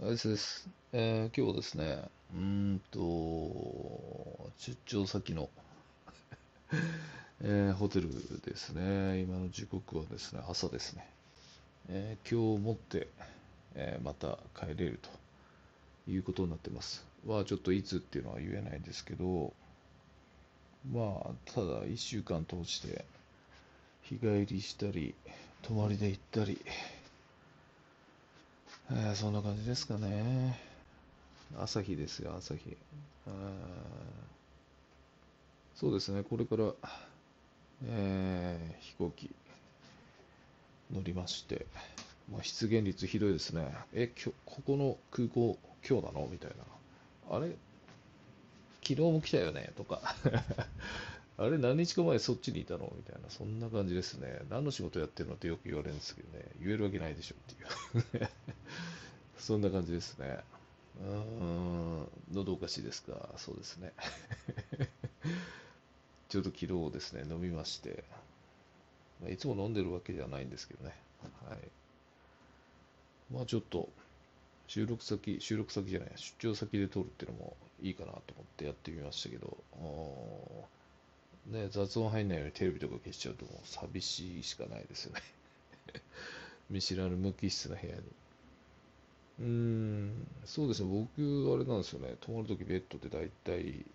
あれです。えー今日はですね、うんと、出張先の、えーホテルですね。今の時刻はですね、朝ですね。えー今日をもって、えーまた帰れるということになってます。は、ちょっといつっていうのは言えないんですけど、まあ、ただ1週間通して、日帰りしたり、泊まりで行ったり、えーそんな感じですかね。朝日ですよ、朝日。そうですね、これから、えー飛行機乗りまして、まあ、出現率ひどいですね。え、きょここの空港、今日なの？みたいな。あれ？昨日も来たよね？とか。あれ何日か前そっちにいたの？みたいな、そんな感じですね。何の仕事やってるのってよく言われるんですけどね、言えるわけないでしょっていう。そんな感じですね。うーん、喉おかしいですか？そうですね。ちょうど昨日ですね、飲みまして、まいつも飲んでるわけじゃないんですけどね。はい。まあちょっと、収録先、収録先じゃない、出張先で撮るっていうのもいいかなと思ってやってみましたけど、ね、雑音入んないようにテレビとか消しちゃうともう寂しいしかないですよね。見知らぬ無機質な部屋に。うーん、そうですね、僕、あれなんですよね、泊まるときベッドで大体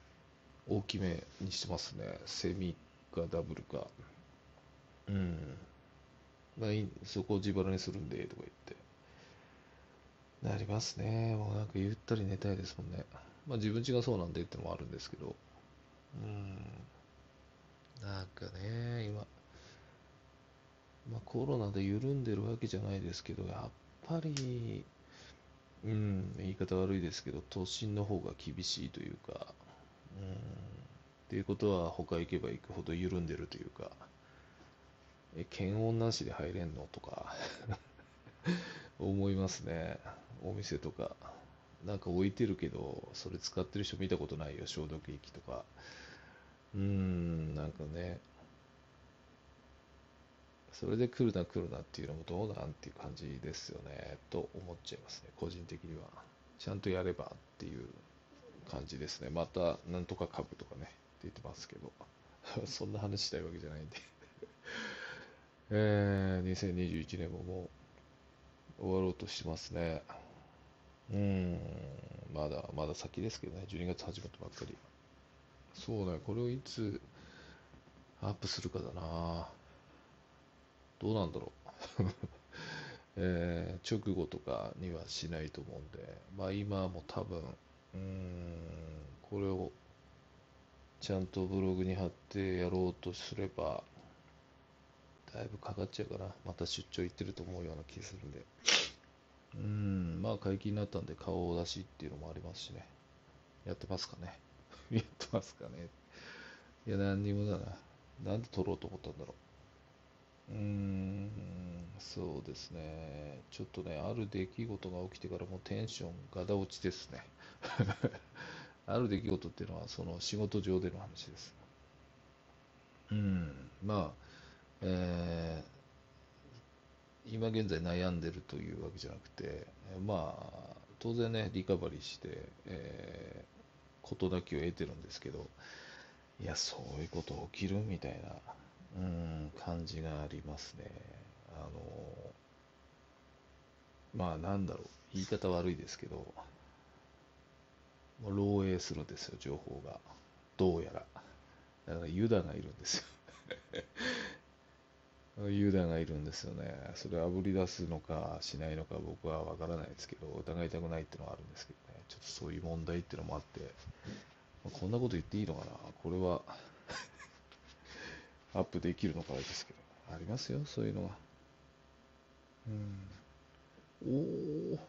大きめにしてますね。セミかダブルか。うん。まあいい、そこを自腹にするんで、とか言って。なりますね。もうなんかゆったり寝たいですもんね。まあ自分家がそうなんでってのもあるんですけど。かね、今、まあコロナで緩んでるわけじゃないですけど、やっぱり、うん、言い方悪いですけど、都心の方が厳しいというか、うん、っていうことは他行けば行くほど緩んでるというか、え、検温なしで入れんのとか 思いますね。お店とか。なんか置いてるけど、それ使ってる人見たことないよ、消毒液とか。うーん、なんかね、それで来るな来るなっていうのもどうなんっていう感じですよね、と思っちゃいますね、個人的には。ちゃんとやればっていう感じですね。また、なんとか株とかね、って言ってますけど、そんな話したいわけじゃないんで。えー、2021年ももう終わろうとしてますね。うん、まだ、まだ先ですけどね、12月始まったばっかり。そうね、これをいつアップするかだな。どうなんだろう。えー直後とかにはしないと思うんで、まあ今も多分、うん、これをちゃんとブログに貼ってやろうとすれば、だいぶかかっちゃうかな。また出張行ってると思うような気するんで。うん、まあ解禁になったんで顔を出しっていうのもありますしね。やってますかね。やってますかね。いや、何にもだな。なんで撮ろうと思ったんだろう。うん、そうですね。ちょっとね、ある出来事が起きてからもうテンションガタ落ちですね。ある出来事っていうのは、その仕事上での話です。うん、まあ、えー今現在悩んでるというわけじゃなくて、まあ、当然ね、リカバリーして、えー事なきを得てるんですけど、いや、そういうこと起きるみたいな、感じがありますね。あの、まあ、なんだろう、言い方悪いですけど、も漏洩するんですよ、情報が。どうやら。だからユダがいるんですよ。ユダがいるんですよね。それあぶり出すのかしないのか僕はわからないですけど、疑いたくないっていうのはあるんですけどね。ちょっとそういう問題っていうのもあって、まあこんなこと言っていいのかなこれはアップできるのかあれですけど、ありますよ、そういうのは。うん。おー、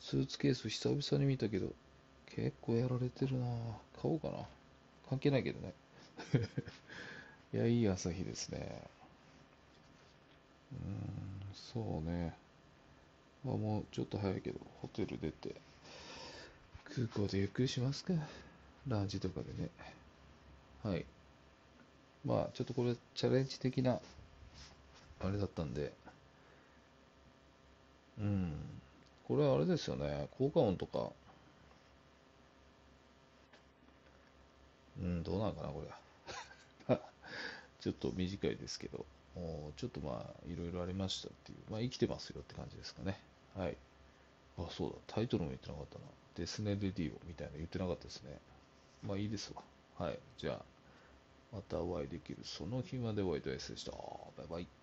スーツケース久々に見たけど、結構やられてるな買おうかな。関係ないけどね。いや、いい朝日ですね。うん、そうね。まあ、もうちょっと早いけど、ホテル出て、空港でゆっくりしますか。ランチとかでね。はい。まあ、ちょっとこれ、チャレンジ的な、あれだったんで、うん。これはあれですよね。効果音とか。うん、どうなのかな、これ。ちょっと短いですけど、ちょっとまあ、いろいろありましたっていう、まあ、生きてますよって感じですかね。はい。あ、そうだ、タイトルも言ってなかったな。デスネレディオみたいな言ってなかったですね。まあいいですわ。はい。じゃあ、またお会いできるその日までお会いいたいでした。バイバイ。